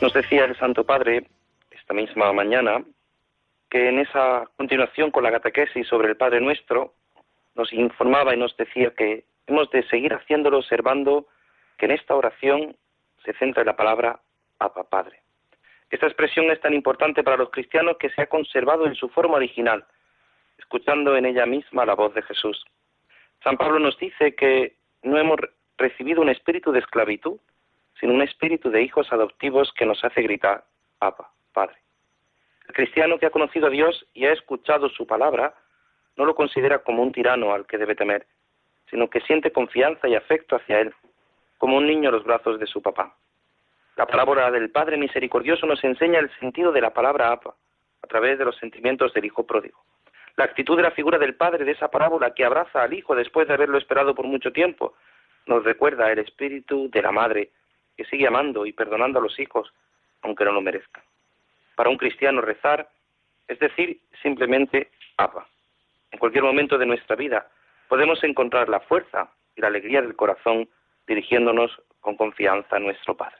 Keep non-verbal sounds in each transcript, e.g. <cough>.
Nos decía el Santo Padre esta misma mañana que en esa continuación con la catequesis sobre el Padre Nuestro nos informaba y nos decía que hemos de seguir haciéndolo observando que en esta oración se centra en la palabra Abba Padre. Esta expresión es tan importante para los cristianos que se ha conservado en su forma original, escuchando en ella misma la voz de Jesús. San Pablo nos dice que no hemos recibido un espíritu de esclavitud, sino un espíritu de hijos adoptivos que nos hace gritar, Abba, Padre. El cristiano que ha conocido a Dios y ha escuchado su palabra, no lo considera como un tirano al que debe temer, sino que siente confianza y afecto hacia él, como un niño a los brazos de su papá. La parábola del Padre Misericordioso nos enseña el sentido de la palabra Abba, a través de los sentimientos del Hijo pródigo. La actitud de la figura del Padre de esa parábola que abraza al Hijo después de haberlo esperado por mucho tiempo, nos recuerda el espíritu de la Madre, que sigue amando y perdonando a los hijos, aunque no lo merezcan. Para un cristiano rezar es decir simplemente Abba. En cualquier momento de nuestra vida podemos encontrar la fuerza y la alegría del corazón dirigiéndonos con confianza a nuestro Padre.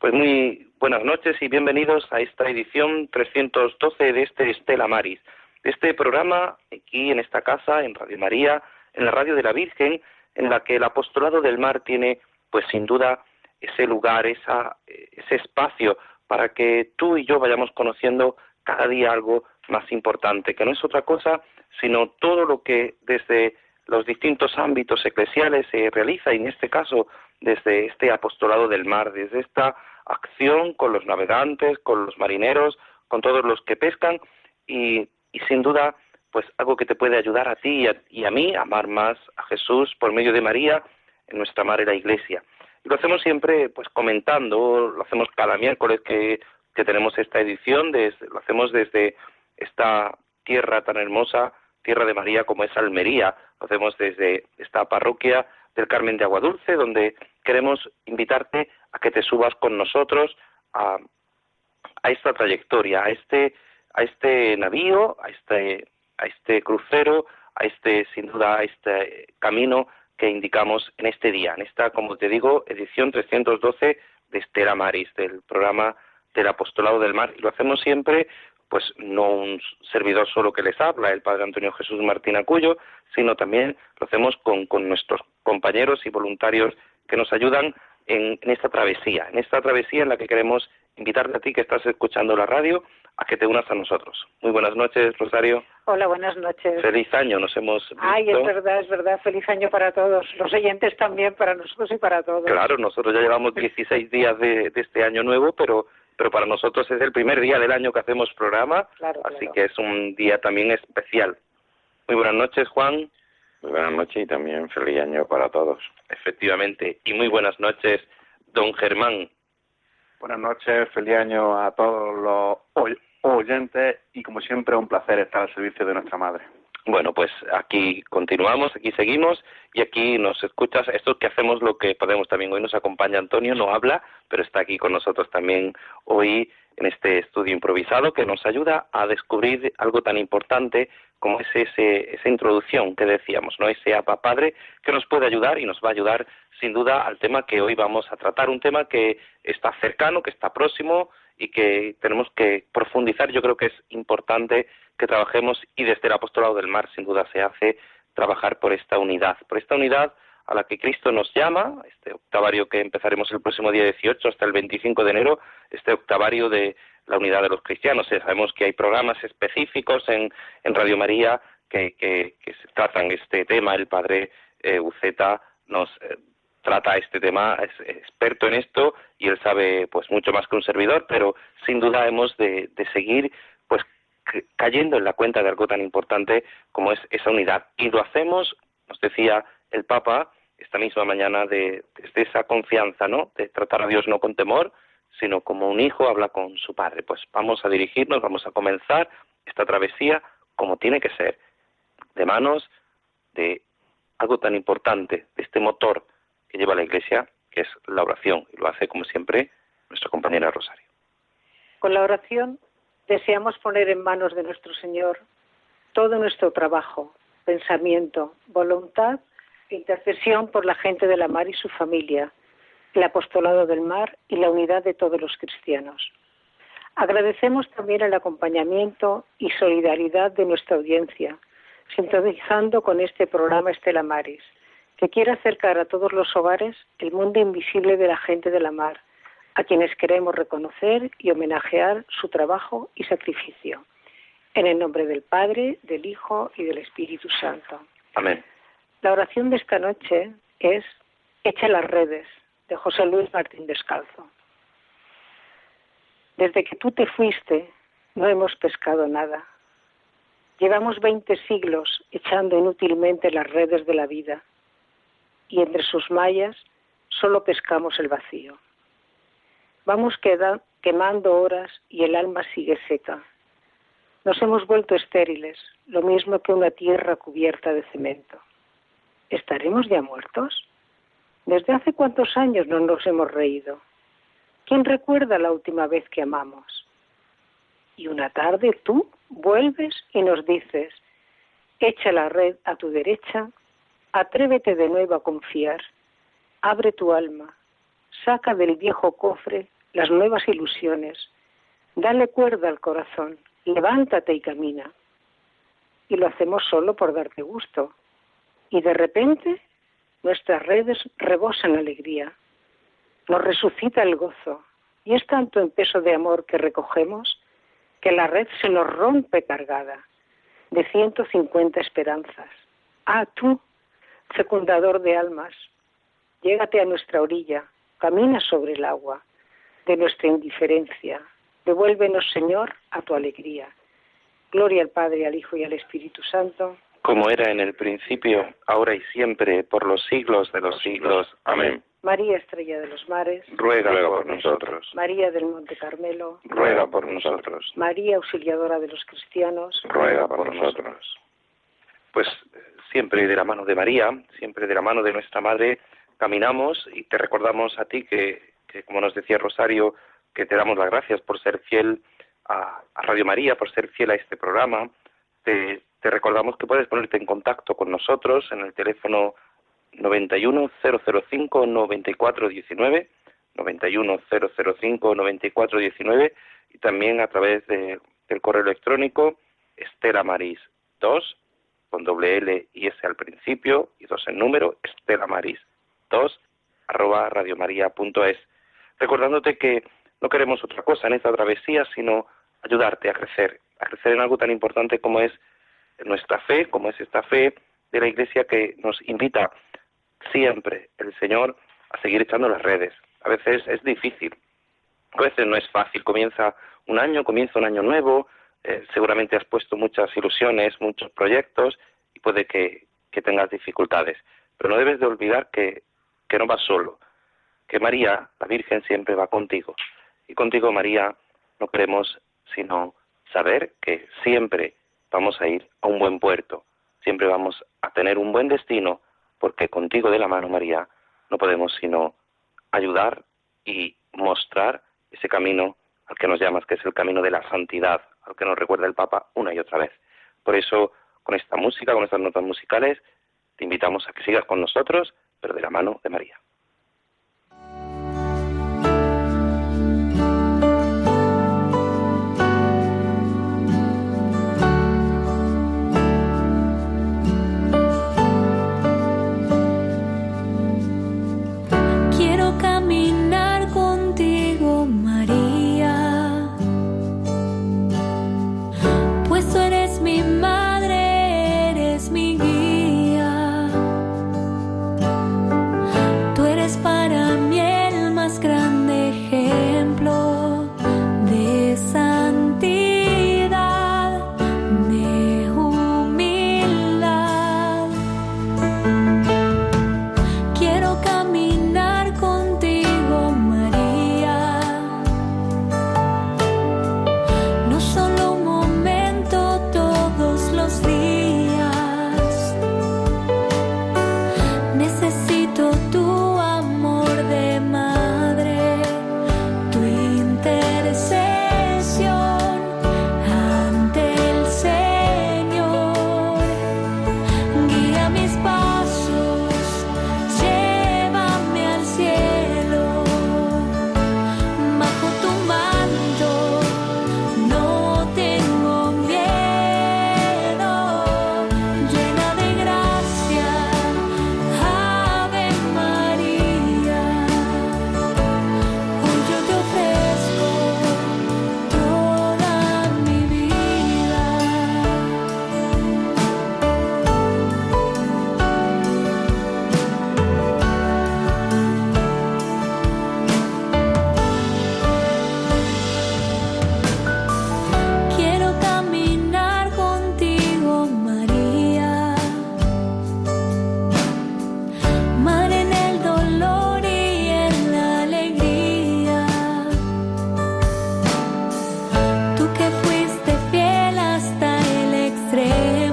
Pues muy buenas noches y bienvenidos a esta edición 312 de este Estela Maris, de este programa aquí en esta casa, en Radio María, en la Radio de la Virgen, en la que el apostolado del mar tiene, pues sin duda, ese lugar, esa, ese espacio para que tú y yo vayamos conociendo cada día algo más importante, que no es otra cosa sino todo lo que desde los distintos ámbitos eclesiales se realiza, y en este caso desde este apostolado del mar, desde esta acción con los navegantes, con los marineros, con todos los que pescan, y, sin duda, pues algo que te puede ayudar a ti y a, y a mí a amar más a Jesús por medio de María en nuestra madre la Iglesia. Y lo hacemos siempre pues comentando, lo hacemos cada miércoles que, que tenemos esta edición, lo hacemos desde esta tierra tan hermosa, tierra de María como es Almería, lo hacemos desde esta parroquia del Carmen de Aguadulce, donde queremos invitarte a que te subas con nosotros a, a esta trayectoria, a este, a este navío, a este, a este crucero, a este, sin duda, a este camino que indicamos en este día, en esta, como te digo, edición 312 de Estela Maris, del programa del Apostolado del Mar. Y lo hacemos siempre, pues no un servidor solo que les habla, el Padre Antonio Jesús Martín Acuyo, sino también lo hacemos con, nuestros compañeros y voluntarios que nos ayudan en, en, esta travesía, en esta travesía en la que queremos invitarte a ti que estás escuchando la radio a que te unas a nosotros. Muy buenas noches, Rosario. Hola, buenas noches. Feliz año, nos hemos visto. Ay, es verdad, es verdad, feliz año para todos, los oyentes también, para nosotros y para todos. Claro, nosotros ya llevamos 16 días de, de este año nuevo, pero pero para nosotros es el primer día del año que hacemos programa, claro, así claro. que es un día también especial. Muy buenas noches, Juan. Muy buenas noches y también feliz año para todos. Efectivamente, y muy buenas noches, don Germán. Buenas noches, feliz año a todos los oy oyentes y como siempre un placer estar al servicio de nuestra madre. Bueno, pues aquí continuamos, aquí seguimos y aquí nos escuchas. Esto que hacemos lo que podemos también. Hoy nos acompaña Antonio, no habla, pero está aquí con nosotros también hoy en este estudio improvisado que nos ayuda a descubrir algo tan importante como es ese, esa introducción que decíamos, ¿no? Ese APA Padre que nos puede ayudar y nos va a ayudar sin duda al tema que hoy vamos a tratar, un tema que está cercano, que está próximo y que tenemos que profundizar. Yo creo que es importante que trabajemos y desde el apostolado del mar sin duda se hace trabajar por esta unidad, por esta unidad a la que Cristo nos llama, este octavario que empezaremos el próximo día 18 hasta el 25 de enero, este octavario de la unidad de los cristianos. sabemos que hay programas específicos en, en Radio María que, que, tratan este tema. El padre eh, Uceta nos eh, trata este tema, es experto en esto y él sabe pues mucho más que un servidor, pero sin duda hemos de, de seguir pues cayendo en la cuenta de algo tan importante como es esa unidad. Y lo hacemos, nos decía el Papa esta misma mañana, de, desde esa confianza, ¿no? De tratar a Dios no con temor, sino como un hijo habla con su padre. Pues vamos a dirigirnos, vamos a comenzar esta travesía como tiene que ser, de manos de algo tan importante, de este motor que lleva la Iglesia, que es la oración, y lo hace como siempre nuestra compañera Rosario. Con la oración deseamos poner en manos de nuestro Señor todo nuestro trabajo, pensamiento, voluntad intercesión por la gente de la mar y su familia, el apostolado del mar y la unidad de todos los cristianos. Agradecemos también el acompañamiento y solidaridad de nuestra audiencia, sintonizando con este programa Estela Maris, que quiere acercar a todos los hogares el mundo invisible de la gente de la mar, a quienes queremos reconocer y homenajear su trabajo y sacrificio. En el nombre del Padre, del Hijo y del Espíritu Santo. Amén. La oración de esta noche es Echa las redes, de José Luis Martín Descalzo. Desde que tú te fuiste, no hemos pescado nada. Llevamos veinte siglos echando inútilmente las redes de la vida y entre sus mallas solo pescamos el vacío. Vamos quemando horas y el alma sigue seca. Nos hemos vuelto estériles, lo mismo que una tierra cubierta de cemento. ¿Estaremos ya muertos? ¿Desde hace cuántos años no nos hemos reído? ¿Quién recuerda la última vez que amamos? Y una tarde tú vuelves y nos dices, echa la red a tu derecha, atrévete de nuevo a confiar, abre tu alma, saca del viejo cofre las nuevas ilusiones, dale cuerda al corazón, levántate y camina. Y lo hacemos solo por darte gusto. Y de repente nuestras redes rebosan alegría, nos resucita el gozo, y es tanto en peso de amor que recogemos que la red se nos rompe cargada de 150 esperanzas. Ah, tú, fecundador de almas, llégate a nuestra orilla, camina sobre el agua de nuestra indiferencia, devuélvenos, Señor, a tu alegría. Gloria al Padre, al Hijo y al Espíritu Santo como era en el principio, ahora y siempre, por los siglos de los siglos. Amén. María Estrella de los Mares, ruega, por nosotros. María del Monte Carmelo, ruega por nosotros. María Auxiliadora de los Cristianos, ruega por nosotros. Pues siempre de la mano de María, siempre de la mano de nuestra Madre, caminamos y te recordamos a ti que, como nos decía Rosario, que te damos las gracias por ser fiel a, Radio María, por ser fiel a este programa. Te, te recordamos que puedes ponerte en contacto con nosotros en el teléfono 91005-9419, 91005-9419 y también a través de, del correo electrónico estelamaris2 con doble L y S al principio y dos en número, estelamaris2 arroba radiomaria.es. Recordándote que no queremos otra cosa en esta travesía sino ayudarte a crecer, a crecer en algo tan importante como es nuestra fe, como es esta fe de la Iglesia que nos invita siempre el Señor a seguir echando las redes. A veces es difícil, a veces no es fácil. Comienza un año, comienza un año nuevo, eh, seguramente has puesto muchas ilusiones, muchos proyectos y puede que, tengas dificultades. Pero no debes de olvidar que, que no vas solo, que María, la Virgen, siempre va contigo. Y contigo, María, no queremos sino saber que siempre vamos a ir a un buen puerto, siempre vamos a tener un buen destino, porque contigo de la mano, María, no podemos sino ayudar y mostrar ese camino al que nos llamas, que es el camino de la santidad, al que nos recuerda el Papa una y otra vez. Por eso, con esta música, con estas notas musicales, te invitamos a que sigas con nosotros, pero de la mano de María. encontré.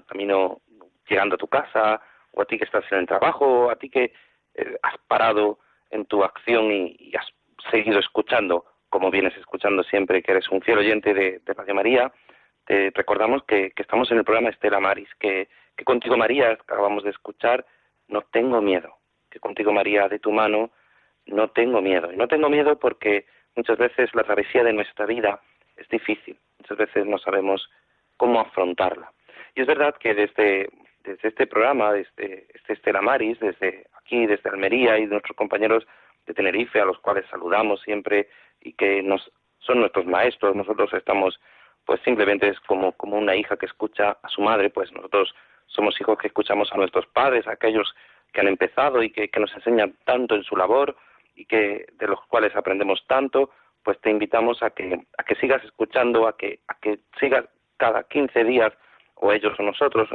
Camino llegando a tu casa, o a ti que estás en el trabajo, o a ti que eh, has parado en tu acción y, has seguido escuchando, como vienes escuchando siempre, que eres un fiel oyente de, de María, te recordamos que, estamos en el programa Estela Maris, que, que contigo María, acabamos de escuchar, no tengo miedo, que contigo María de tu mano, no tengo miedo. Y no tengo miedo porque muchas veces la travesía de nuestra vida es difícil, muchas veces no sabemos cómo afrontarla. Y es verdad que desde, desde este programa, desde este Estela Maris, desde aquí, desde Almería y de nuestros compañeros de Tenerife, a los cuales saludamos siempre y que nos son nuestros maestros, nosotros estamos pues simplemente es como, como una hija que escucha a su madre, pues nosotros somos hijos que escuchamos a nuestros padres, a aquellos que han empezado y que, que nos enseñan tanto en su labor y que de los cuales aprendemos tanto, pues te invitamos a que, a que sigas escuchando, a que, a que sigas cada 15 días, o ellos o nosotros,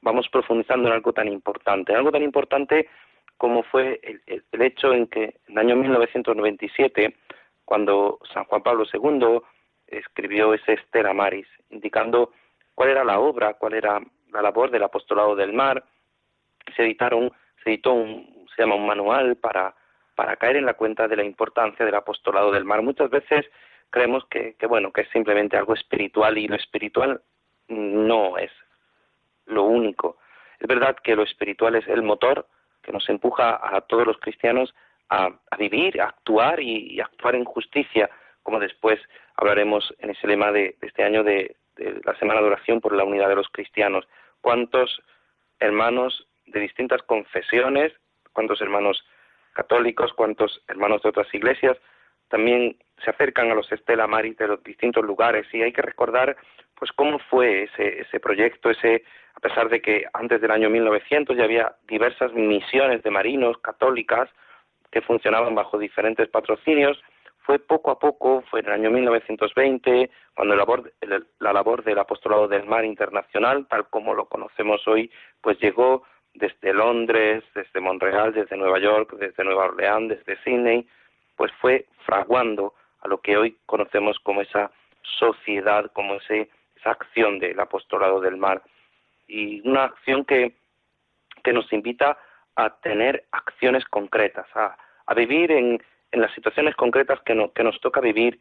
vamos profundizando en algo tan importante, algo tan importante como fue el, hecho en que en el año 1997, cuando San Juan Pablo II escribió ese Estera Maris, indicando cuál era la obra, cuál era la labor del apostolado del mar, se editaron, se editó un, se llama un manual para para caer en la cuenta de la importancia del apostolado del mar. Muchas veces creemos que, bueno, que es simplemente algo espiritual y lo espiritual no es lo único. Es verdad que lo espiritual es el motor que nos empuja a todos los cristianos a, vivir, a actuar y, actuar en justicia, como después hablaremos en ese lema de, este año de, la Semana de Oración por la Unidad de los Cristianos. ¿Cuántos hermanos de distintas confesiones, cuántos hermanos católicos, cuantos hermanos de otras iglesias también se acercan a los Estela Maris de los distintos lugares y hay que recordar pues cómo fue ese, ese proyecto, ese a pesar de que antes del año 1900 ya había diversas misiones de marinos católicas que funcionaban bajo diferentes patrocinios, fue poco a poco, fue en el año 1920, cuando la labor, la labor del apostolado del mar internacional, tal como lo conocemos hoy, pues llegó desde Londres, desde Montreal, desde Nueva York, desde Nueva Orleans, desde Sydney, pues fue fraguando a lo que hoy conocemos como esa sociedad, como ese, esa acción del apostolado del mar. Y una acción que, que nos invita a tener acciones concretas, a, a vivir en, en, las situaciones concretas que, que nos toca vivir.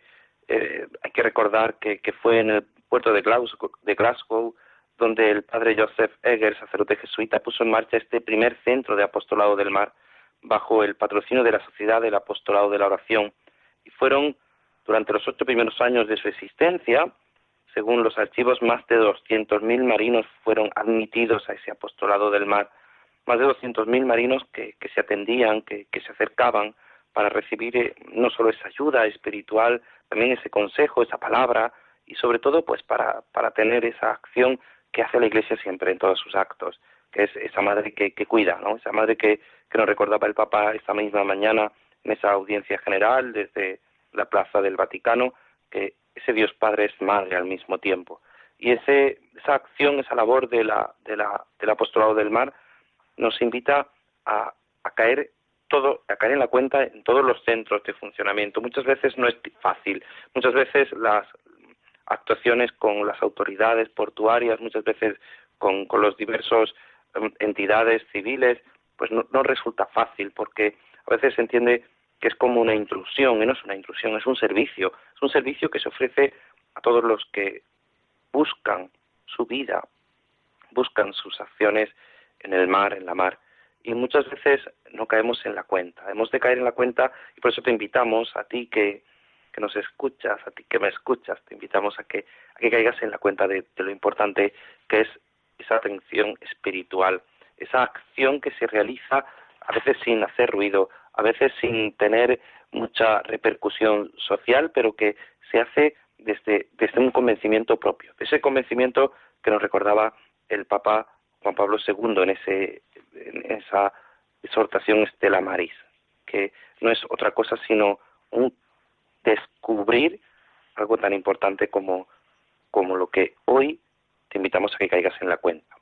Eh, hay que recordar que, que, fue en el puerto de Glasgow, de Glasgow donde el padre Joseph Egger, sacerdote jesuita, puso en marcha este primer centro de apostolado del mar bajo el patrocinio de la Sociedad del Apostolado de la Oración. Y fueron, durante los ocho primeros años de su existencia, según los archivos, más de 200.000 marinos fueron admitidos a ese apostolado del mar. Más de 200.000 marinos que, se atendían, que, se acercaban para recibir eh, no solo esa ayuda espiritual, también ese consejo, esa palabra, y sobre todo pues para, para tener esa acción que hace la Iglesia siempre en todos sus actos, que es esa madre que, cuida, ¿no? Esa madre que, que nos recordaba el Papa esta misma mañana en esa audiencia general desde la Plaza del Vaticano, que ese Dios Padre es madre al mismo tiempo. Y ese, esa acción, esa labor de la, de la, del apostolado del mar nos invita a, a caer todo, a caer en la cuenta en todos los centros de funcionamiento. Muchas veces no es fácil, muchas veces las, actuaciones con las autoridades portuarias, muchas veces con, con los diversos em, entidades civiles, pues no, no resulta fácil porque a veces se entiende que es como una intrusión, y no es una intrusión, es un servicio, es un servicio que se ofrece a todos los que buscan su vida, buscan sus acciones en el mar, en la mar, y muchas veces no caemos en la cuenta. Hemos de caer en la cuenta y por eso te invitamos a ti que que nos escuchas, a ti que me escuchas, te invitamos a que, a que caigas en la cuenta de, lo importante que es esa atención espiritual, esa acción que se realiza a veces sin hacer ruido, a veces sin tener mucha repercusión social, pero que se hace desde, desde un convencimiento propio, ese convencimiento que nos recordaba el Papa Juan Pablo II en, ese, en esa exhortación Estela Maris, que no es otra cosa sino un descubrir algo tan importante como, como lo que hoy te invitamos a que caigas en la cuenta.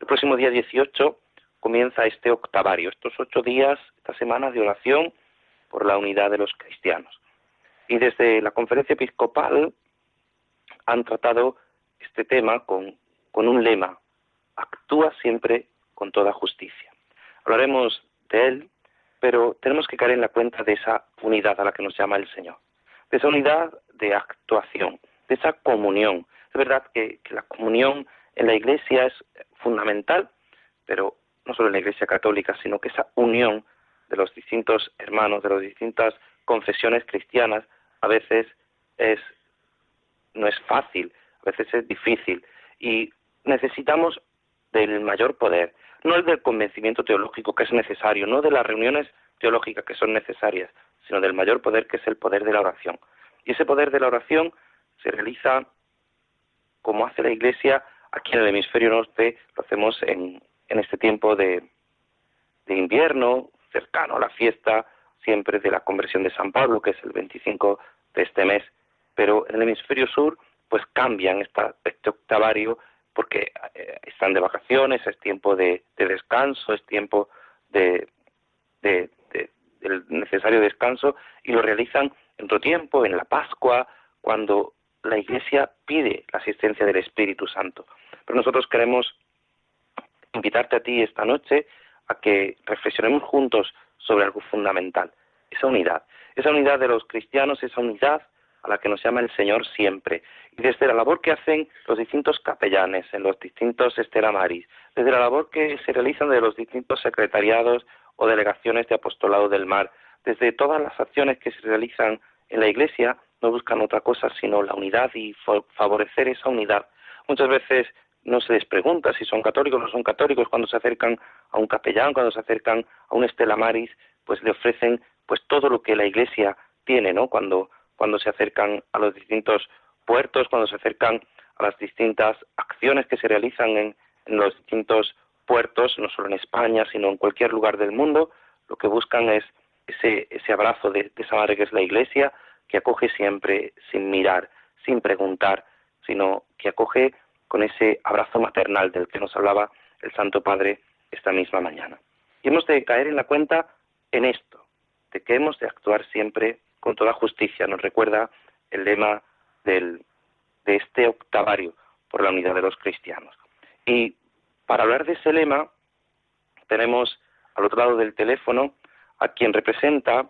El próximo día 18 comienza este octavario, estos ocho días, esta semana de oración por la unidad de los cristianos. Y desde la conferencia episcopal han tratado este tema con, un lema, actúa siempre con toda justicia. Hablaremos de él, pero tenemos que caer en la cuenta de esa unidad a la que nos llama el Señor, de esa unidad de actuación, de esa comunión. Es verdad que, que la comunión en la Iglesia es fundamental, pero no solo en la Iglesia católica, sino que esa unión de los distintos hermanos, de las distintas confesiones cristianas, a veces es no es fácil, a veces es difícil y necesitamos del mayor poder, no el del convencimiento teológico que es necesario, no de las reuniones teológicas que son necesarias, sino del mayor poder que es el poder de la oración. Y ese poder de la oración se realiza como hace la Iglesia aquí en el hemisferio norte, lo hacemos en, en este tiempo de, de invierno, cercano a la fiesta siempre de la conversión de San Pablo, que es el 25 de este mes, pero en el hemisferio sur pues cambian esta, este octavario porque eh, están de vacaciones, es tiempo de, descanso, es tiempo de, de, del necesario descanso y lo realizan en otro tiempo, en la Pascua, cuando la Iglesia pide la asistencia del Espíritu Santo. Pero nosotros queremos invitarte a ti esta noche a que reflexionemos juntos sobre algo fundamental, esa unidad, esa unidad de los cristianos, esa unidad a la que nos llama el Señor siempre. Y desde la labor que hacen los distintos capellanes en los distintos estelamaris, desde la labor que se realizan de los distintos secretariados o delegaciones de apostolado del mar, desde todas las acciones que se realizan en la Iglesia, no buscan otra cosa sino la unidad y favorecer esa unidad. Muchas veces no se les pregunta si son católicos o no son católicos cuando se acercan a un capellán, cuando se acercan a un Estela Maris, pues le ofrecen pues todo lo que la Iglesia tiene, ¿no? Cuando cuando se acercan a los distintos puertos, cuando se acercan a las distintas acciones que se realizan en, los distintos puertos, no solo en España, sino en cualquier lugar del mundo, lo que buscan es ese, ese abrazo de, de esa madre que es la Iglesia, que acoge siempre sin mirar, sin preguntar, sino que acoge con ese abrazo maternal del que nos hablaba el Santo Padre esta misma mañana. Y hemos de caer en la cuenta en esto, de que hemos de actuar siempre con toda justicia. Nos recuerda el lema de este octavario por la unidad de los cristianos. Y para hablar de ese lema tenemos al otro lado del teléfono a quien representa,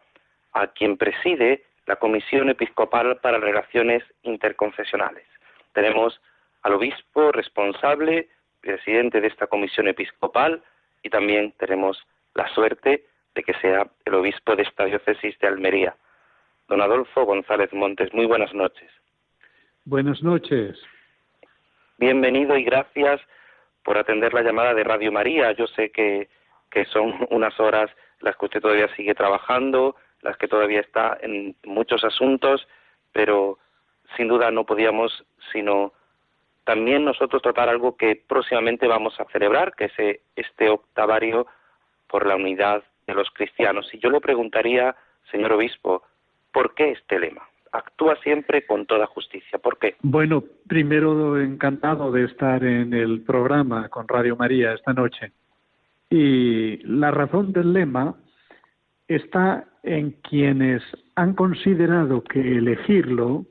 a quien preside la Comisión Episcopal para Relaciones Interconfesionales. Tenemos al obispo responsable, presidente de esta comisión episcopal, y también tenemos la suerte de que sea el obispo de esta diócesis de Almería, don Adolfo González Montes. Muy buenas noches. Buenas noches. Bienvenido y gracias por atender la llamada de Radio María. Yo sé que, que son <laughs> unas horas las que usted todavía sigue trabajando, las que todavía está en muchos asuntos, pero sin duda no podíamos sino también nosotros tratar algo que próximamente vamos a celebrar, que es eh, este octavario por la unidad de los cristianos. Y yo le preguntaría, señor obispo, ¿por qué este lema? Actúa siempre con toda justicia. ¿Por qué? Bueno, primero encantado de estar en el programa con Radio María esta noche. Y la razón del lema está en quienes han considerado que elegirlo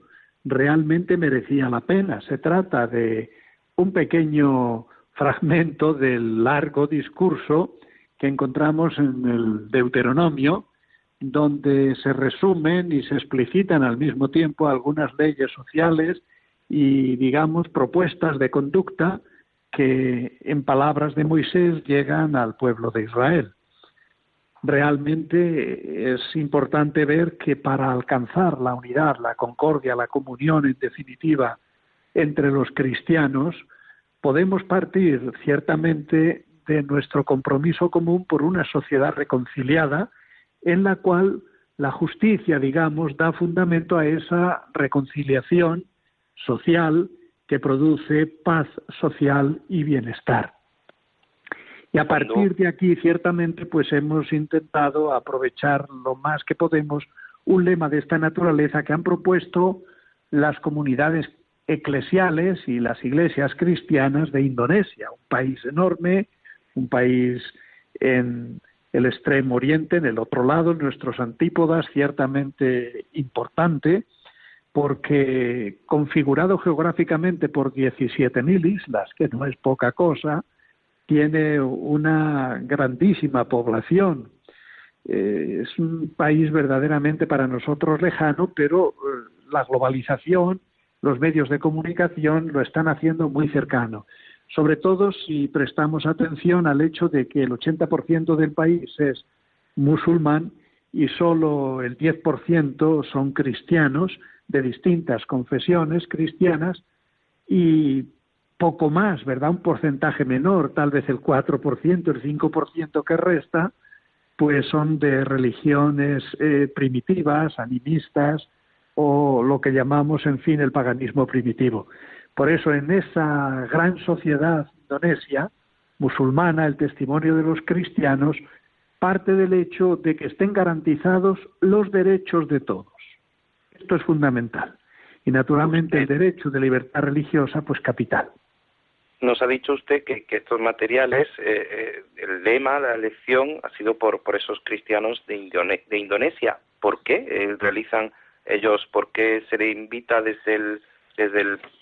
realmente merecía la pena. Se trata de un pequeño fragmento del largo discurso que encontramos en el Deuteronomio, donde se resumen y se explicitan al mismo tiempo algunas leyes sociales y, digamos, propuestas de conducta que, en palabras de Moisés, llegan al pueblo de Israel realmente es importante ver que para alcanzar la unidad, la concordia, la comunión en definitiva entre los cristianos, podemos partir ciertamente de nuestro compromiso común por una sociedad reconciliada en la cual la justicia, digamos, da fundamento a esa reconciliación social que produce paz social y bienestar. Y a partir de aquí, ciertamente, pues hemos intentado aprovechar lo más que podemos un lema de esta naturaleza que han propuesto las comunidades eclesiales y las iglesias cristianas de Indonesia, un país enorme, un país en el extremo oriente, en el otro lado, en nuestros antípodas, ciertamente importante, porque configurado geográficamente por 17.000 islas, que no es poca cosa, tiene una grandísima población. Eh, es un país verdaderamente para nosotros lejano, pero eh, la globalización, los medios de comunicación lo están haciendo muy cercano. Sobre todo si prestamos atención al hecho de que el 80% del país es musulmán y solo el 10% son cristianos de distintas confesiones cristianas y poco más, ¿verdad? Un porcentaje menor, tal vez el 4%, el 5% que resta, pues son de religiones eh, primitivas, animistas o lo que llamamos, en fin, el paganismo primitivo. Por eso, en esa gran sociedad indonesia musulmana, el testimonio de los cristianos parte del hecho de que estén garantizados los derechos de todos. Esto es fundamental. Y naturalmente el derecho de libertad religiosa, pues capital. Nos ha dicho usted que, estos materiales, eh, eh, el lema, la elección, ha sido por, por esos cristianos de, de Indonesia. ¿Por qué eh, realizan ellos? ¿Por qué se le invita desde el,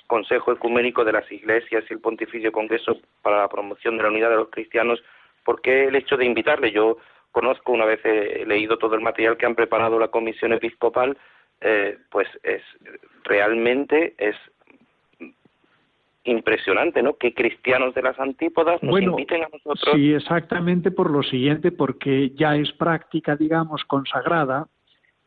Consejo Ecuménico de las Iglesias y el Pontificio Congreso para la Promoción de la Unidad de los Cristianos ¿Por qué el hecho de invitarle? Yo conozco, una vez he leído todo el material que han preparado la Comisión Episcopal, eh, pues es realmente es impresionante, ¿no? Que cristianos de las antípodas nos inviten a nosotros. Sí, exactamente por lo siguiente, porque ya es práctica, digamos, consagrada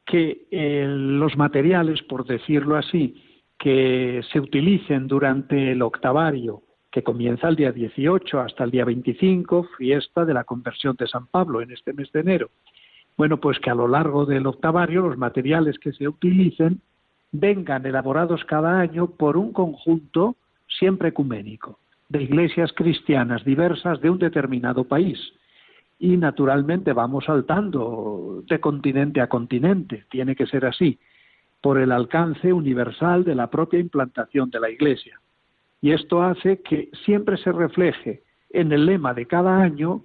que eh, los materiales, por decirlo así, que se utilicen durante el octavario que comienza el día 18 hasta el día 25, fiesta de la conversión de San Pablo en este mes de enero. Bueno, pues que a lo largo del octavario los materiales que se utilicen vengan elaborados cada año por un conjunto siempre ecuménico de iglesias cristianas diversas de un determinado país. Y naturalmente vamos saltando de continente a continente, tiene que ser así, por el alcance universal de la propia implantación de la iglesia. Y esto hace que siempre se refleje en el lema de cada año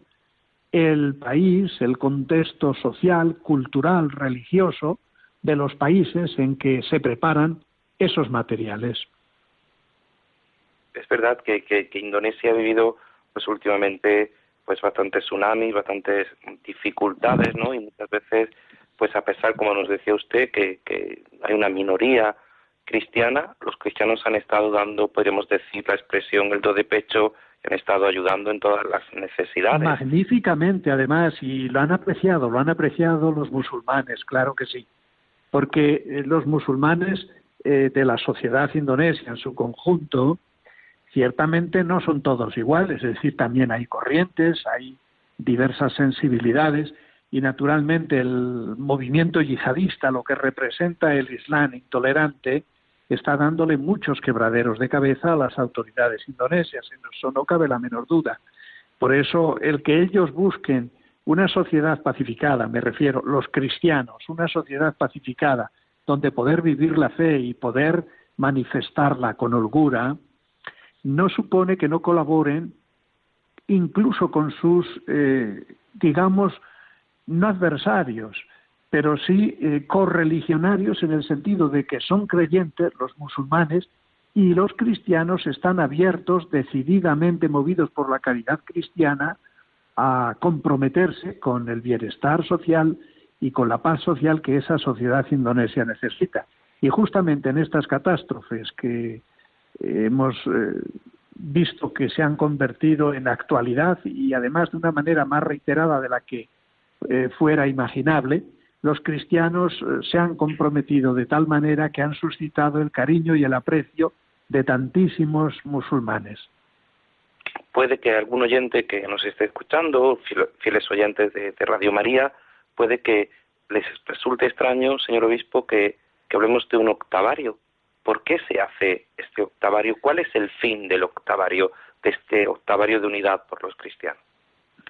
el país, el contexto social, cultural, religioso de los países en que se preparan esos materiales. Es verdad que, que, Indonesia ha vivido pues últimamente pues bastantes tsunamis, bastantes dificultades, ¿no? Y muchas veces, pues a pesar, como nos decía usted, que, hay una minoría cristiana, los cristianos han estado dando, podríamos decir, la expresión el do de pecho, han estado ayudando en todas las necesidades. Magníficamente, además, y lo han apreciado, lo han apreciado los musulmanes, claro que sí, porque eh, los musulmanes eh, de la sociedad indonesia en su conjunto, ciertamente no son todos iguales, es decir, también hay corrientes, hay diversas sensibilidades, y naturalmente el movimiento yihadista, lo que representa el Islam intolerante, está dándole muchos quebraderos de cabeza a las autoridades indonesias, en eso no cabe la menor duda. Por eso, el que ellos busquen una sociedad pacificada, me refiero, los cristianos, una sociedad pacificada, donde poder vivir la fe y poder manifestarla con holgura, no supone que no colaboren incluso con sus, eh, digamos, no adversarios, pero sí eh, correligionarios en el sentido de que son creyentes los musulmanes y los cristianos están abiertos, decididamente movidos por la caridad cristiana, a comprometerse con el bienestar social y con la paz social que esa sociedad indonesia necesita. Y justamente en estas catástrofes que hemos eh, visto que se han convertido en actualidad y además de una manera más reiterada de la que eh, fuera imaginable, los cristianos eh, se han comprometido de tal manera que han suscitado el cariño y el aprecio de tantísimos musulmanes. Puede que algún oyente que nos esté escuchando, fieles oyentes de, Radio María, puede que les resulte extraño, señor obispo, que, que hablemos de un octavario. ¿Por qué se hace este octavario? ¿Cuál es el fin del octavario, de este octavario de unidad por los cristianos?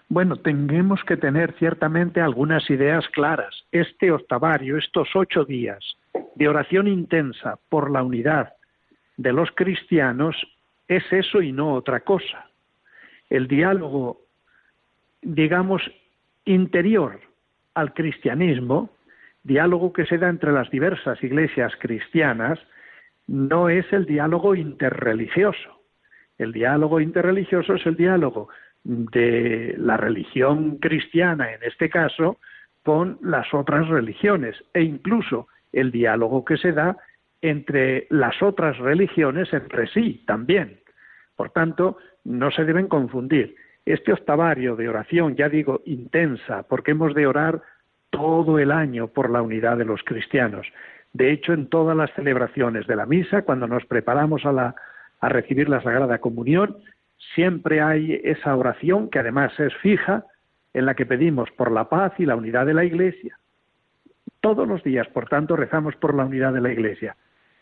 Bueno, tenemos que tener ciertamente algunas ideas claras. Este octavario, estos ocho días de oración intensa por la unidad de los cristianos, es eso y no otra cosa. El diálogo, digamos, interior al cristianismo, diálogo que se da entre las diversas iglesias cristianas no es el diálogo interreligioso. El diálogo interreligioso es el diálogo de la religión cristiana, en este caso, con las otras religiones e incluso el diálogo que se da entre las otras religiones entre sí también. Por tanto, no se deben confundir. Este octavario de oración, ya digo, intensa, porque hemos de orar todo el año por la unidad de los cristianos. De hecho, en todas las celebraciones de la misa, cuando nos preparamos a, la, a recibir la Sagrada Comunión, siempre hay esa oración que además es fija, en la que pedimos por la paz y la unidad de la Iglesia. Todos los días, por tanto, rezamos por la unidad de la Iglesia.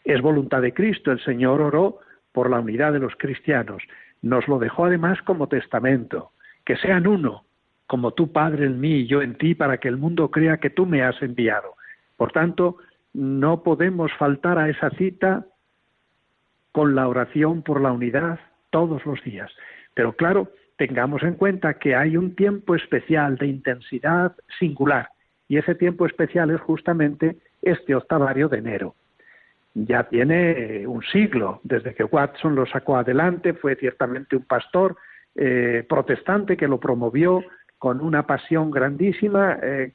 Es voluntad de Cristo, el Señor oró por la unidad de los cristianos. Nos lo dejó además como testamento, que sean uno, como tú, Padre, en mí y yo en ti, para que el mundo crea que tú me has enviado. Por tanto, no podemos faltar a esa cita con la oración por la unidad todos los días. Pero claro, tengamos en cuenta que hay un tiempo especial de intensidad singular y ese tiempo especial es justamente este octavario de enero. Ya tiene un siglo desde que Watson lo sacó adelante, fue ciertamente un pastor eh, protestante que lo promovió con una pasión grandísima, eh,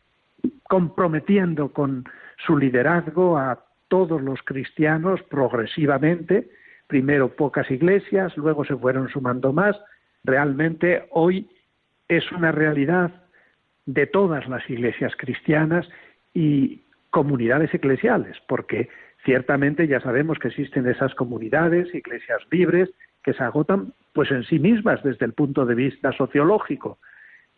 comprometiendo con su liderazgo a todos los cristianos progresivamente, primero pocas iglesias, luego se fueron sumando más, realmente hoy es una realidad de todas las iglesias cristianas y comunidades eclesiales, porque ciertamente ya sabemos que existen esas comunidades, iglesias libres, que se agotan pues en sí mismas desde el punto de vista sociológico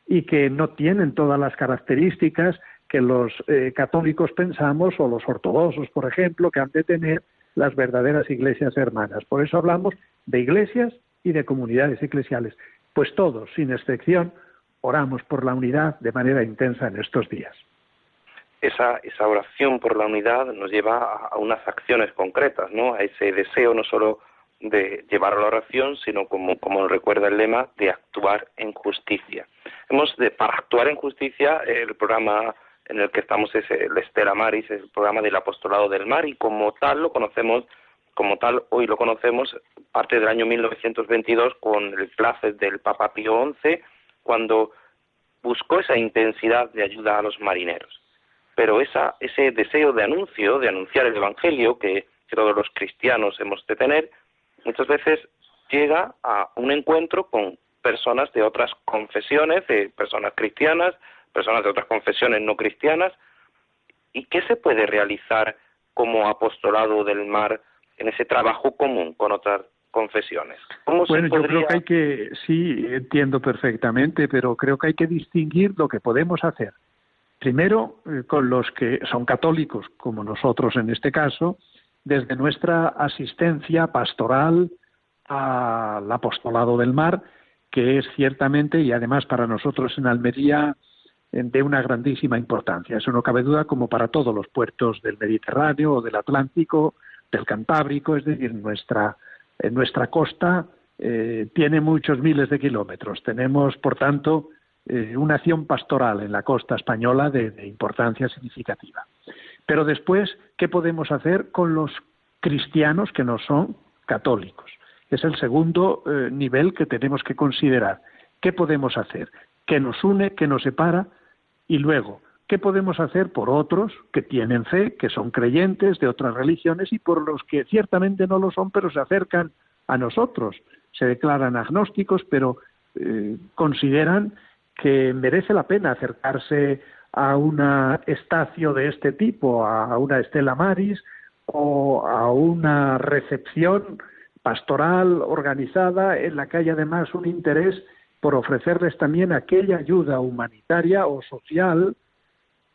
y que no tienen todas las características que los eh, católicos pensamos o los ortodoxos, por ejemplo, que han de tener las verdaderas iglesias hermanas. Por eso hablamos de iglesias y de comunidades eclesiales. Pues todos, sin excepción, oramos por la unidad de manera intensa en estos días. Esa, esa oración por la unidad nos lleva a, unas acciones concretas, ¿no? A ese deseo no solo de llevar a la oración, sino como, como recuerda el lema, de actuar en justicia. Hemos de, para actuar en justicia, el programa en el que estamos es el Estela Maris, el programa del Apostolado del Mar, y como tal lo conocemos como tal hoy lo conocemos parte del año 1922 con el placer del Papa Pío XI cuando buscó esa intensidad de ayuda a los marineros. Pero esa, ese deseo de anuncio, de anunciar el Evangelio que, todos los cristianos hemos de tener, muchas veces llega a un encuentro con personas de otras confesiones, de personas cristianas, personas de otras confesiones no cristianas, y qué se puede realizar como apostolado del mar en ese trabajo común con otras confesiones. bueno, yo creo que hay que, sí, entiendo perfectamente, pero creo que hay que distinguir lo que podemos hacer. Primero, eh, con los que son católicos, como nosotros en este caso, desde nuestra asistencia pastoral al apostolado del mar, que es ciertamente, y además para nosotros en Almería, de una grandísima importancia. Eso no cabe duda como para todos los puertos del Mediterráneo o del Atlántico del Cantábrico, es decir, nuestra, nuestra costa eh, tiene muchos miles de kilómetros. Tenemos, por tanto, eh, una acción pastoral en la costa española de, importancia significativa. Pero después, ¿qué podemos hacer con los cristianos que no son católicos? Es el segundo eh, nivel que tenemos que considerar. ¿Qué podemos hacer? ¿Qué nos une? ¿Qué nos separa? Y luego, ¿Qué podemos hacer por otros que tienen fe, que son creyentes de otras religiones y por los que ciertamente no lo son, pero se acercan a nosotros? Se declaran agnósticos, pero eh, consideran que merece la pena acercarse a una estacio de este tipo, a una Estela Maris o a una recepción pastoral organizada en la que hay además un interés por ofrecerles también aquella ayuda humanitaria o social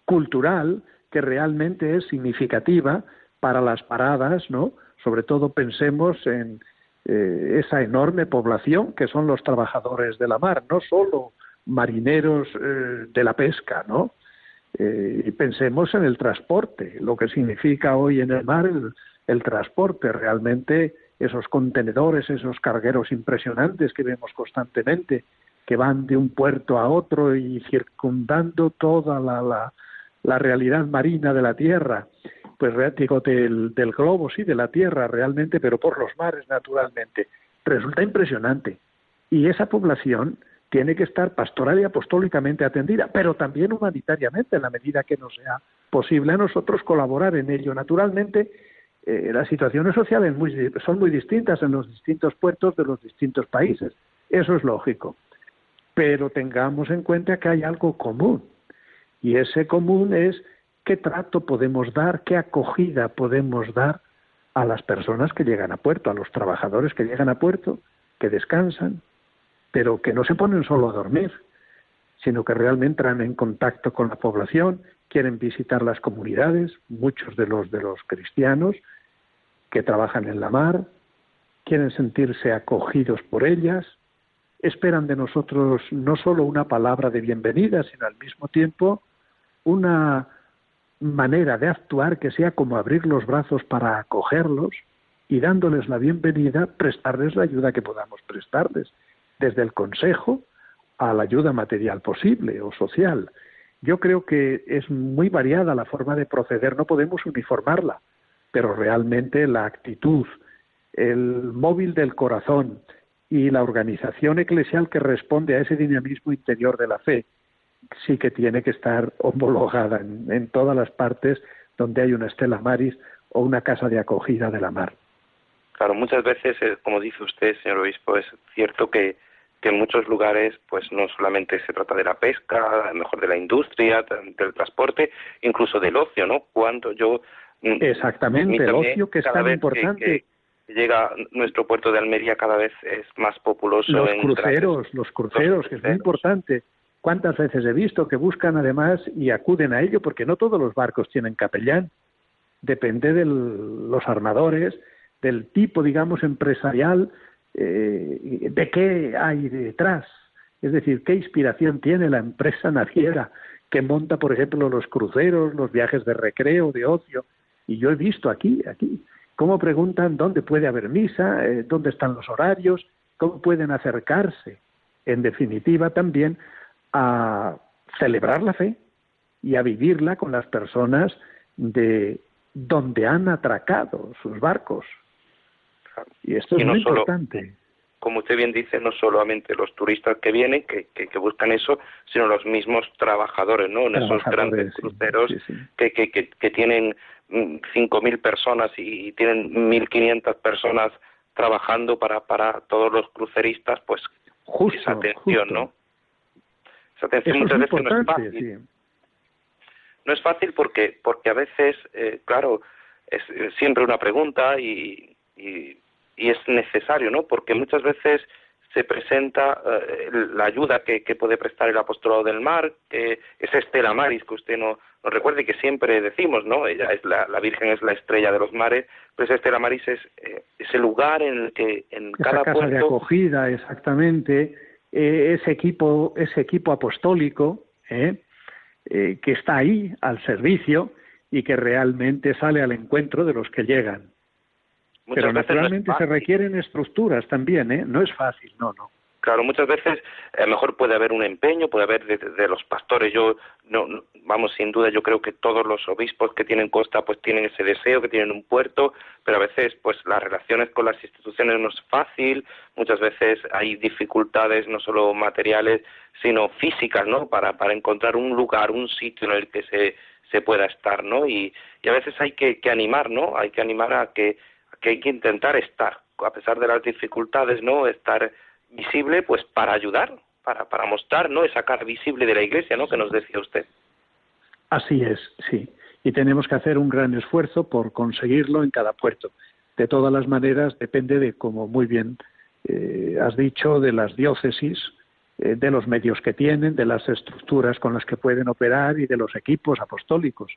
cultural que realmente es significativa para las paradas, ¿no? Sobre todo pensemos en eh, esa enorme población que son los trabajadores de la mar, no solo marineros eh, de la pesca, ¿no? Eh, y pensemos en el transporte, lo que significa hoy en el mar el, el transporte, realmente esos contenedores, esos cargueros impresionantes que vemos constantemente, que van de un puerto a otro y circundando toda la, la, realidad marina de la Tierra, pues digo, del, del globo, sí, de la Tierra realmente, pero por los mares naturalmente, resulta impresionante. Y esa población tiene que estar pastoral y apostólicamente atendida, pero también humanitariamente, en la medida que nos sea posible a nosotros colaborar en ello. Naturalmente, eh, las situaciones sociales son muy distintas en los distintos puertos de los distintos países. Eso es lógico. Pero tengamos en cuenta que hay algo común. Y ese común es qué trato podemos dar, qué acogida podemos dar a las personas que llegan a puerto, a los trabajadores que llegan a puerto, que descansan, pero que no se ponen solo a dormir, sino que realmente entran en contacto con la población, quieren visitar las comunidades, muchos de los de los cristianos que trabajan en la mar, quieren sentirse acogidos por ellas, esperan de nosotros no solo una palabra de bienvenida, sino al mismo tiempo una manera de actuar que sea como abrir los brazos para acogerlos y dándoles la bienvenida, prestarles la ayuda que podamos prestarles, desde el consejo a la ayuda material posible o social. Yo creo que es muy variada la forma de proceder, no podemos uniformarla, pero realmente la actitud, el móvil del corazón y la organización eclesial que responde a ese dinamismo interior de la fe sí que tiene que estar homologada en, todas las partes donde hay una estela maris o una casa de acogida de la mar. Claro, muchas veces, eh, como dice usted, señor obispo, es cierto que que en muchos lugares pues no solamente se trata de la pesca, a lo mejor de la industria, del transporte, incluso del ocio, ¿no? Cuando yo Exactamente, el ocio que es tan importante. llega nuestro puerto de Almería cada vez es más populoso. Los cruceros, los cruceros, que es muy importante. ¿Cuántas veces he visto que buscan además y acuden a ello? Porque no todos los barcos tienen capellán. Depende de los armadores, del tipo, digamos, empresarial eh, de qué hay detrás, es decir, qué inspiración tiene la empresa naviera que monta, por ejemplo, los cruceros, los viajes de recreo, de ocio. Y yo he visto aquí, aquí, cómo preguntan dónde puede haber misa, eh, dónde están los horarios, cómo pueden acercarse, en definitiva, también a celebrar la fe y a vivirla con las personas de donde han atracado sus barcos, y esto es muy importante. Como usted bien dice, no solamente los turistas que vienen, que, que, buscan eso, sino los mismos trabajadores, ¿no? En esos grandes cruceros Que, que, que, tienen 5.000 mm, personas y tienen 1.500 personas trabajando para, para todos los cruceristas, pues justo, esa atención, ¿no? Esa atención muchas veces no es fácil. No es fácil porque, porque a veces, eh, claro, es siempre una pregunta y, y y es necesario, ¿no? Porque muchas veces se presenta eh, la ayuda que, puede prestar el apostolado del mar, que es Estela Maris, que usted no, nos recuerde que siempre decimos, ¿no? Ella es la, la Virgen es la estrella de los mares, pues Estela Maris es eh, ese lugar en el que en Esa cada casa de acogida, exactamente, eh, ese equipo, ese equipo apostólico, que está ahí al servicio y que realmente sale al encuentro de los que llegan. Pero naturalmente se requieren estructuras también, ¿eh? No es fácil, no, no. Claro, muchas veces a lo mejor puede haber un empeño, puede haber de, los pastores. Yo, no, vamos, sin duda, yo creo que todos los obispos que tienen costa, pues tienen ese deseo, que tienen un puerto, pero a veces, pues las relaciones con las instituciones no es fácil. Muchas veces hay dificultades, no solo materiales, sino físicas, ¿no? Para, para encontrar un lugar, un sitio en el que se, se pueda estar, ¿no? Y, y a veces hay que, que animar, ¿no? Hay que animar a que que hay que intentar estar, a pesar de las dificultades, ¿no? Estar visible, pues para ayudar, para, para mostrar, ¿no? Esa cara visible de la Iglesia, ¿no? Que nos decía usted. Así es, sí. Y tenemos que hacer un gran esfuerzo por conseguirlo en cada puerto. De todas las maneras, depende de, como muy bien eh, has dicho, de las diócesis, eh, de los medios que tienen, de las estructuras con las que pueden operar y de los equipos apostólicos,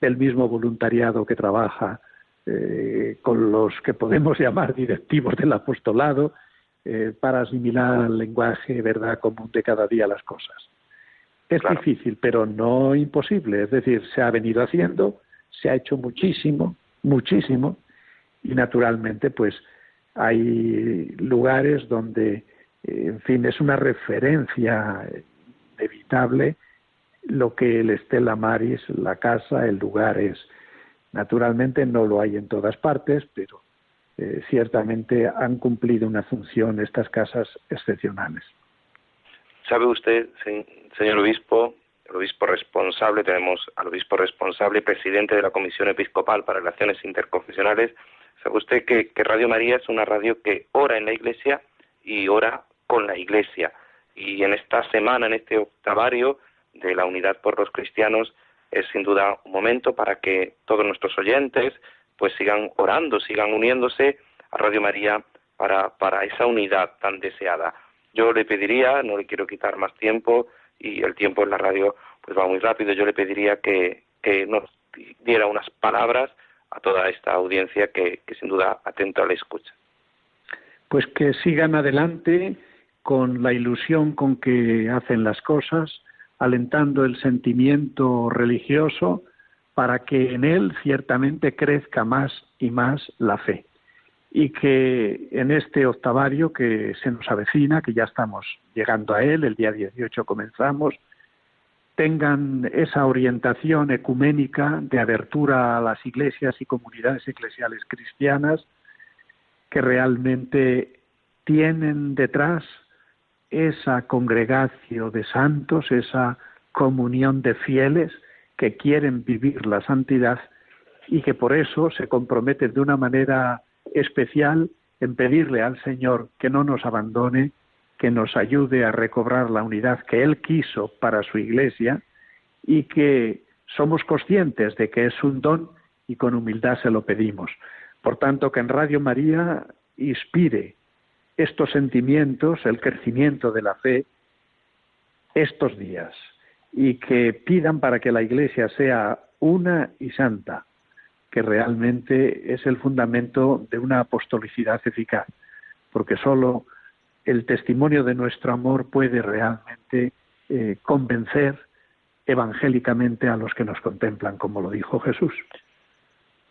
del mismo voluntariado que trabaja eh, con los que podemos <laughs> llamar directivos del apostolado eh, para asimilar al lenguaje verdad común de cada día las cosas. Es difícil, pero no imposible. Es decir, se ha venido haciendo, se ha hecho muchísimo, muchísimo, y naturalmente, pues hay lugares donde, en fin, es una referencia inevitable lo que el Estela Maris, la casa, el lugar es. Naturalmente no lo hay en todas partes, pero eh, ciertamente han cumplido una función estas casas excepcionales. ¿Sabe usted, señor obispo, el obispo responsable, tenemos al obispo responsable presidente de la Comisión Episcopal para Relaciones Interconfesionales, sabe usted que, que Radio María es una radio que ora en la Iglesia y ora con la Iglesia. Y en esta semana, en este octavario de la unidad por los cristianos, es sin duda un momento para que todos nuestros oyentes pues sigan orando, sigan uniéndose a Radio María para, para esa unidad tan deseada. Yo le pediría, no le quiero quitar más tiempo y el tiempo en la radio pues va muy rápido, yo le pediría que, que nos diera unas palabras a toda esta audiencia que, que sin duda atenta la escucha. Pues que sigan adelante con la ilusión con que hacen las cosas, alentando el sentimiento religioso para que en él ciertamente crezca más y más la fe. Y que en este octavario que se nos avecina, que ya estamos llegando a él, el día 18 comenzamos, tengan esa orientación ecuménica de abertura a las iglesias y comunidades eclesiales cristianas que realmente tienen detrás esa congregación de santos, esa comunión de fieles que quieren vivir la santidad y que por eso se comprometen de una manera especial en pedirle al Señor que no nos abandone, que nos ayude a recobrar la unidad que Él quiso para su iglesia y que somos conscientes de que es un don y con humildad se lo pedimos. Por tanto, que en Radio María inspire estos sentimientos, el crecimiento de la fe, estos días y que pidan para que la Iglesia sea una y santa, que realmente es el fundamento de una apostolicidad eficaz, porque solo el testimonio de nuestro amor puede realmente eh, convencer evangélicamente a los que nos contemplan, como lo dijo Jesús.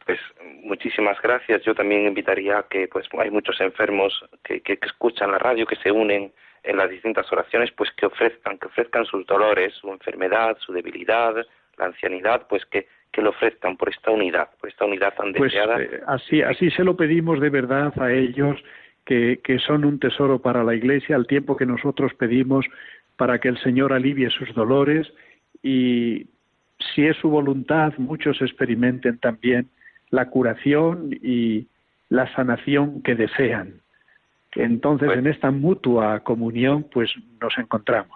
Pues muchísimas gracias. Yo también invitaría a que pues hay muchos enfermos que, que, escuchan la radio, que se unen en las distintas oraciones, pues que ofrezcan, que ofrezcan sus dolores, su enfermedad, su debilidad, la ancianidad, pues que, que lo ofrezcan por esta unidad, por esta unidad tan pues, deseada. Eh, así, así se lo pedimos de verdad a ellos, que, que son un tesoro para la Iglesia, al tiempo que nosotros pedimos para que el Señor alivie sus dolores y si es su voluntad, muchos experimenten también la curación y la sanación que desean. Entonces, pues en esta mutua comunión, pues nos encontramos.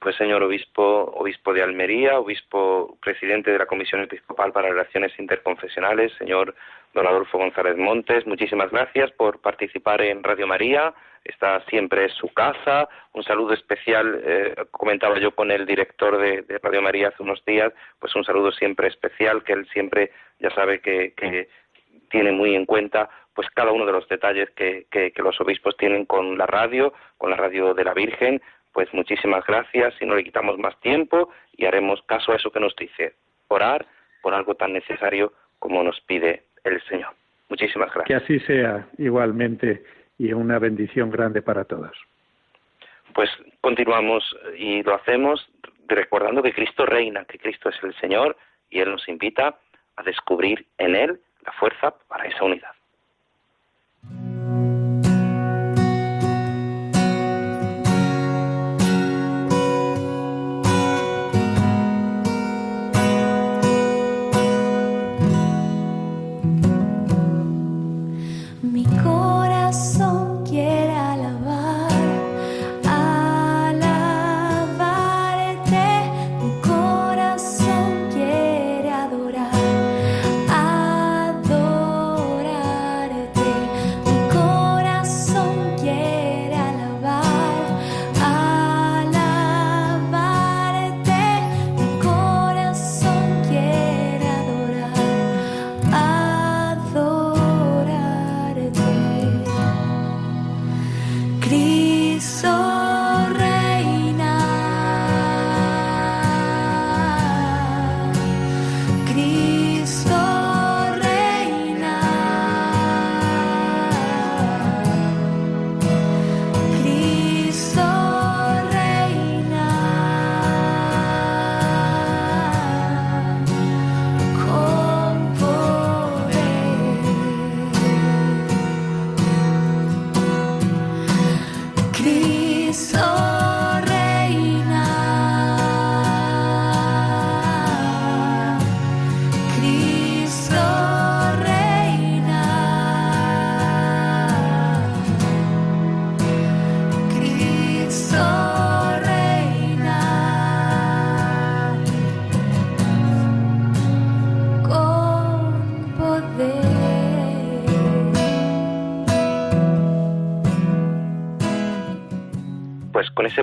Pues señor obispo, obispo de Almería, obispo presidente de la Comisión Episcopal para Relaciones Interconfesionales, señor don Adolfo González Montes, muchísimas gracias por participar en Radio María. Esta siempre su casa. Un saludo especial, eh, comentaba yo con el director de, Radio María hace unos días, pues un saludo siempre especial que él siempre ya sabe que, que tiene muy en cuenta pues cada uno de los detalles que, que, los obispos tienen con la radio, con la radio de la Virgen, pues muchísimas gracias y no le quitamos más tiempo y haremos caso a eso que nos dice, orar por algo tan necesario como nos pide el Señor. Muchísimas gracias. Que así sea igualmente y una bendición grande para todos. Pues continuamos y lo hacemos recordando que Cristo reina, que Cristo es el Señor y Él nos invita a descubrir en Él la fuerza para esa unidad.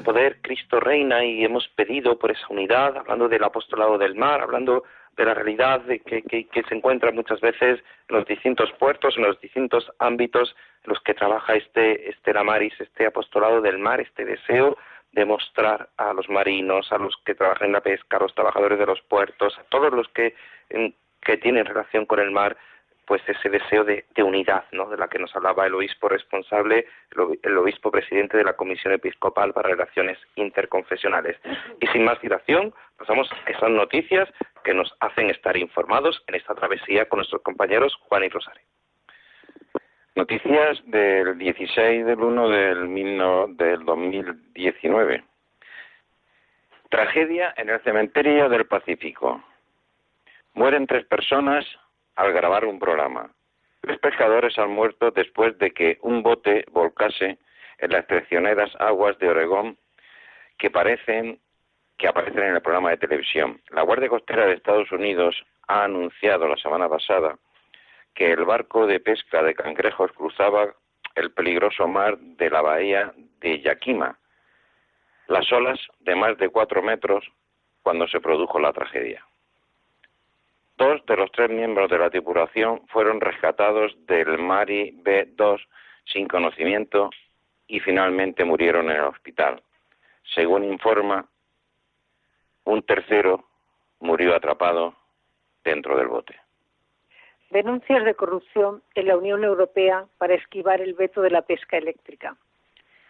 Poder Cristo reina y hemos pedido por esa unidad, hablando del apostolado del mar, hablando de la realidad de que, se encuentra muchas veces en los distintos puertos, en los distintos ámbitos en los que trabaja este, este Lamaris, este apostolado del mar, este deseo de mostrar a los marinos, a los que trabajan en la pesca, a los trabajadores de los puertos, a todos los que, que tienen relación con el mar, pues ese deseo de, unidad, ¿no? De la que nos hablaba el obispo responsable, el, obispo presidente de la Comisión Episcopal para Relaciones Interconfesionales. Y sin más dilación, pasamos a esas noticias que nos hacen estar informados en esta travesía con nuestros compañeros Juan y Rosario. Noticias del 16 del 1 del, del 2019. Tragedia en el cementerio del Pacífico. Mueren tres personas al grabar un programa. Tres pescadores han muerto después de que un bote volcase en las traicioneras aguas de Oregón que parecen que aparecen en el programa de televisión. La Guardia Costera de Estados Unidos ha anunciado la semana pasada que el barco de pesca de cangrejos cruzaba el peligroso mar de la bahía de Yakima, las olas de más de cuatro metros cuando se produjo la tragedia. Dos de los tres miembros de la tripulación fueron rescatados del Mari B-2 sin conocimiento y finalmente murieron en el hospital. Según informa, un tercero murió atrapado dentro del bote. Denuncias de corrupción en la Unión Europea para esquivar el veto de la pesca eléctrica.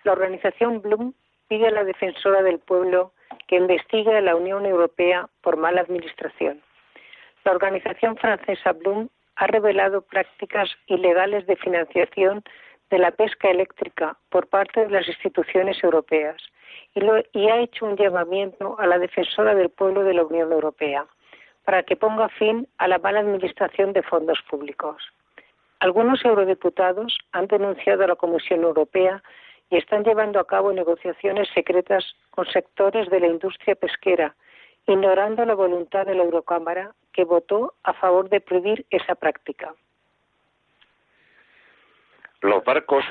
La organización Bloom pide a la defensora del pueblo que investigue a la Unión Europea por mala administración. La organización francesa Bloom ha revelado prácticas ilegales de financiación de la pesca eléctrica por parte de las instituciones europeas y, ha hecho un llamamiento a la defensora del pueblo de la Unión Europea para que ponga fin a la mala administración de fondos públicos. Algunos eurodiputados han denunciado a la Comisión Europea y están llevando a cabo negociaciones secretas con sectores de la industria pesquera, ignorando la voluntad de la Eurocámara que votó a favor de prohibir esa práctica. Los barcos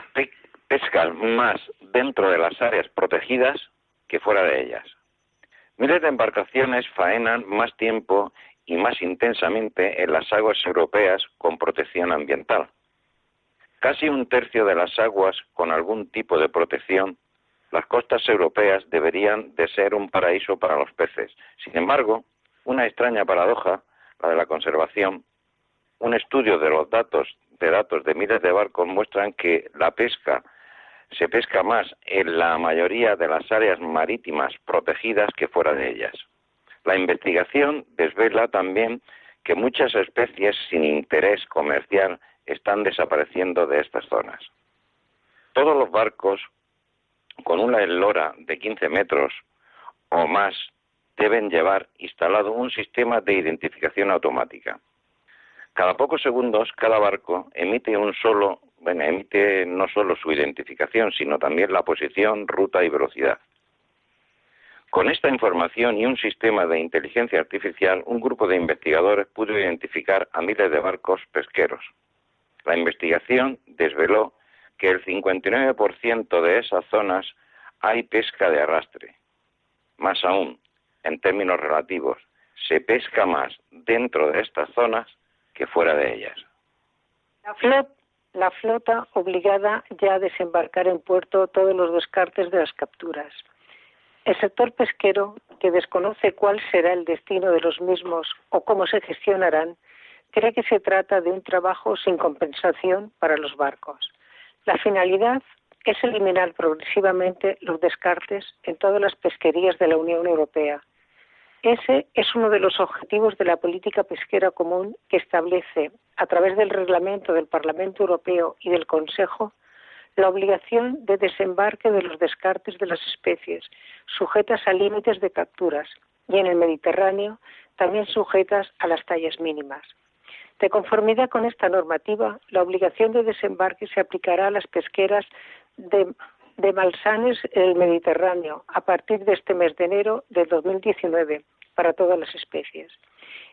pescan más dentro de las áreas protegidas que fuera de ellas. Miles de embarcaciones faenan más tiempo y más intensamente en las aguas europeas con protección ambiental. Casi un tercio de las aguas con algún tipo de protección, las costas europeas deberían de ser un paraíso para los peces. Sin embargo, una extraña paradoja la de la conservación, un estudio de los datos de datos de miles de barcos muestran que la pesca se pesca más en la mayoría de las áreas marítimas protegidas que fuera de ellas. La investigación desvela también que muchas especies sin interés comercial están desapareciendo de estas zonas. Todos los barcos con una eslora de 15 metros o más deben llevar instalado un sistema de identificación automática. Cada pocos segundos, cada barco emite un solo, emite no solo su identificación, sino también la posición, ruta y velocidad. Con esta información y un sistema de inteligencia artificial, un grupo de investigadores pudo identificar a miles de barcos pesqueros. La investigación desveló que el 59% de esas zonas hay pesca de arrastre. Más aún, en términos relativos, se pesca más dentro de estas zonas que fuera de ellas. La flota, obligada ya a desembarcar en puerto todos los descartes de las capturas. El sector pesquero, que desconoce cuál será el destino de los mismos o cómo se gestionarán, cree que se trata de un trabajo sin compensación para los barcos. La finalidad es eliminar progresivamente los descartes en todas las pesquerías de la Unión Europea ese es uno de los objetivos de la política pesquera común que establece, a través del reglamento del Parlamento Europeo y del Consejo, la obligación de desembarque de los descartes de las especies, sujetas a límites de capturas, y en el Mediterráneo también sujetas a las tallas mínimas. De conformidad con esta normativa, la obligación de desembarque se aplicará a las pesqueras de, malsanes en el Mediterráneo a partir de este mes de enero de 2019 para todas las especies.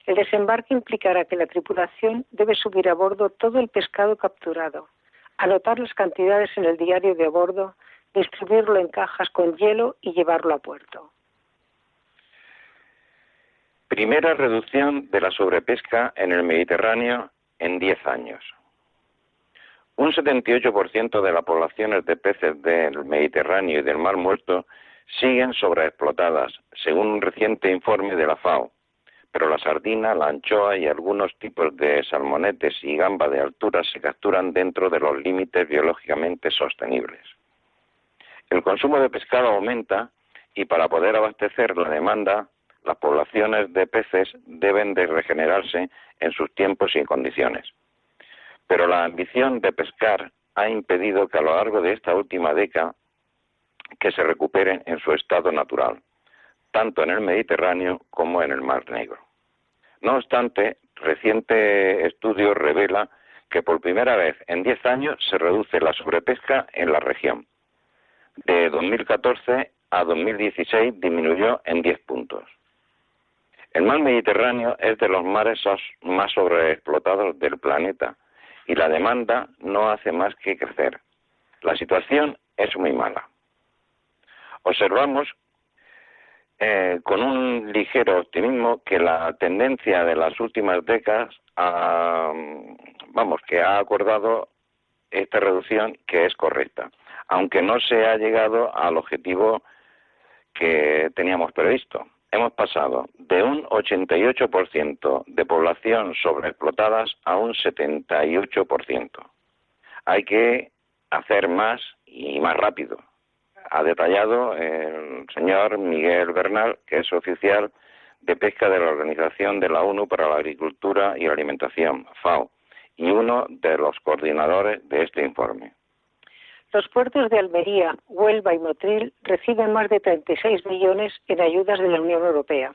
El desembarque implicará que la tripulación debe subir a bordo todo el pescado capturado, anotar las cantidades en el diario de bordo, distribuirlo en cajas con hielo y llevarlo a puerto. Primera reducción de la sobrepesca en el Mediterráneo en 10 años. Un 78% de las poblaciones de peces del Mediterráneo y del Mar Muerto siguen sobreexplotadas, según un reciente informe de la FAO. Pero la sardina, la anchoa y algunos tipos de salmonetes y gamba de altura se capturan dentro de los límites biológicamente sostenibles. El consumo de pescado aumenta y para poder abastecer la demanda, las poblaciones de peces deben de regenerarse en sus tiempos y condiciones. Pero la ambición de pescar ha impedido que a lo largo de esta última década que se recuperen en su estado natural, tanto en el Mediterráneo como en el Mar Negro. No obstante, reciente estudio revela que por primera vez en 10 años se reduce la sobrepesca en la región. De 2014 a 2016 disminuyó en 10 puntos. El mar Mediterráneo es de los mares más sobreexplotados del planeta y la demanda no hace más que crecer. La situación es muy mala. Observamos eh, con un ligero optimismo que la tendencia de las últimas décadas, vamos, que ha acordado esta reducción que es correcta, aunque no se ha llegado al objetivo que teníamos previsto hemos pasado de un 88% de población sobreexplotadas a un 78%. Hay que hacer más y más rápido. Ha detallado el señor Miguel Bernal, que es oficial de pesca de la Organización de la ONU para la Agricultura y la Alimentación, FAO, y uno de los coordinadores de este informe. Los puertos de Almería, Huelva y Motril reciben más de 36 millones en ayudas de la Unión Europea.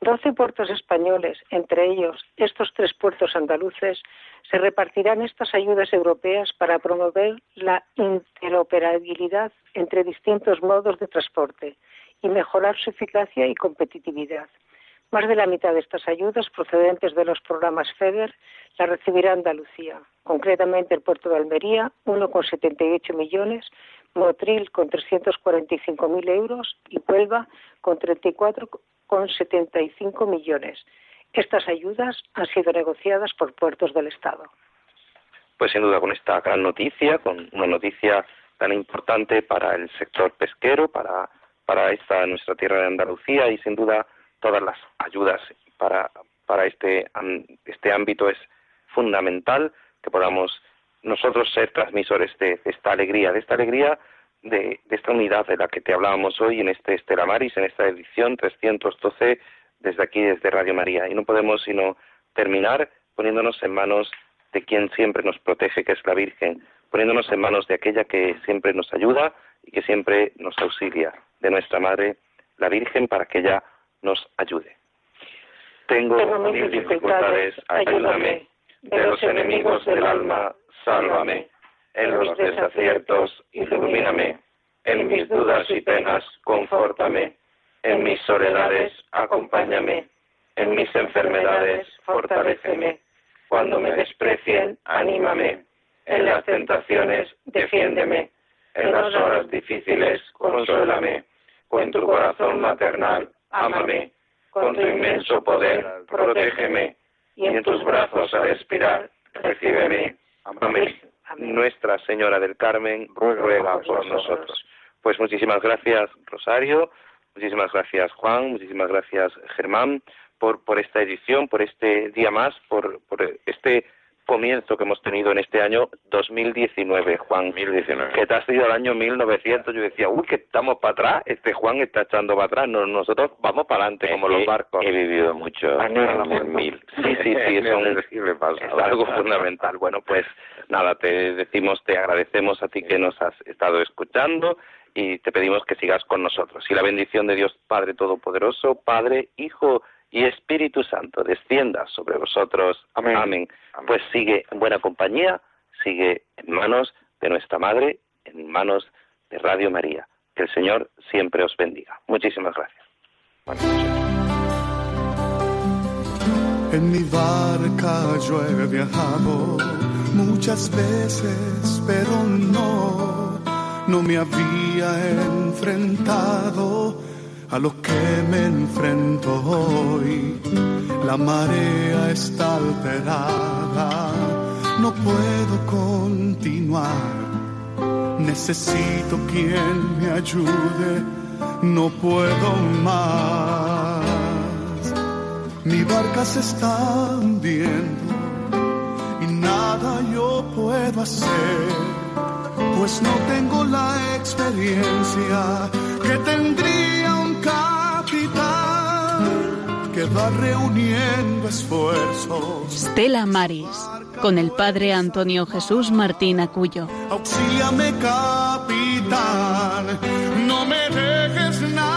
Doce puertos españoles, entre ellos estos tres puertos andaluces, se repartirán estas ayudas europeas para promover la interoperabilidad entre distintos modos de transporte y mejorar su eficacia y competitividad. Más de la mitad de estas ayudas procedentes de los programas FEDER las recibirá Andalucía, concretamente el puerto de Almería, 1,78 millones, Motril con 345.000 euros y Huelva con 34,75 millones. Estas ayudas han sido negociadas por puertos del Estado. Pues sin duda con esta gran noticia, con una noticia tan importante para el sector pesquero, para, para esta nuestra tierra de Andalucía y sin duda todas las ayudas para, para este, este ámbito es fundamental que podamos nosotros ser transmisores de, esta alegría, de esta alegría de, esta unidad de la que te hablábamos hoy en este Estela Maris, en esta edición 312 desde aquí, desde Radio María. Y no podemos sino terminar poniéndonos en manos de quien siempre nos protege, que es la Virgen, poniéndonos en manos de aquella que siempre nos ayuda y que siempre nos auxilia, de nuestra Madre, la Virgen, para que ella nos ayude. Tengo, mil dificultades, ayúdame. De los enemigos del alma, sálvame. En los desaciertos, ilumíname. En mis dudas y penas, confórtame. En mis soledades, acompáñame. En mis enfermedades, fortaléceme. Cuando me desprecien, anímame. En las tentaciones, defiéndeme. En las horas difíciles, consuélame. Con tu corazón maternal, ámame, con tu inmenso poder, protégeme, y en tus brazos a respirar, recíbeme. Amén. Nuestra Señora del Carmen ruega por nosotros. Pues muchísimas gracias, Rosario, muchísimas gracias, Juan, muchísimas gracias, Germán, por, por esta edición, por este día más, por, por este comienzo que hemos tenido en este año 2019, Juan. 2019. Que te ha sido el año 1900. Yo decía, uy, que estamos para atrás. Este Juan está echando para atrás. nosotros vamos para adelante, como los barcos. He vivido mucho en mil. Sí, sí, <laughs> sí, es, es algo fundamental. Bueno, pues nada, te decimos, te agradecemos a ti que nos has estado escuchando y te pedimos que sigas con nosotros. Y la bendición de Dios Padre Todopoderoso, Padre, Hijo y Espíritu Santo descienda sobre vosotros. Amén. Pues sigue en buena compañía, sigue en manos de nuestra Madre, en manos de Radio María. Que el Señor siempre os bendiga. Muchísimas gracias. En mi barca yo he viajado muchas veces, pero no no me había enfrentado a lo que me enfrento hoy. La marea está alterada, no puedo continuar. Necesito quien me ayude, no puedo más. Mi barca se está hundiendo y nada yo puedo hacer pues no tengo la experiencia que tendría un capitán que va reuniendo esfuerzos. Stella Maris, con el padre Antonio Jesús Martín Acuyo. Auxíliame, capitán, no me dejes nada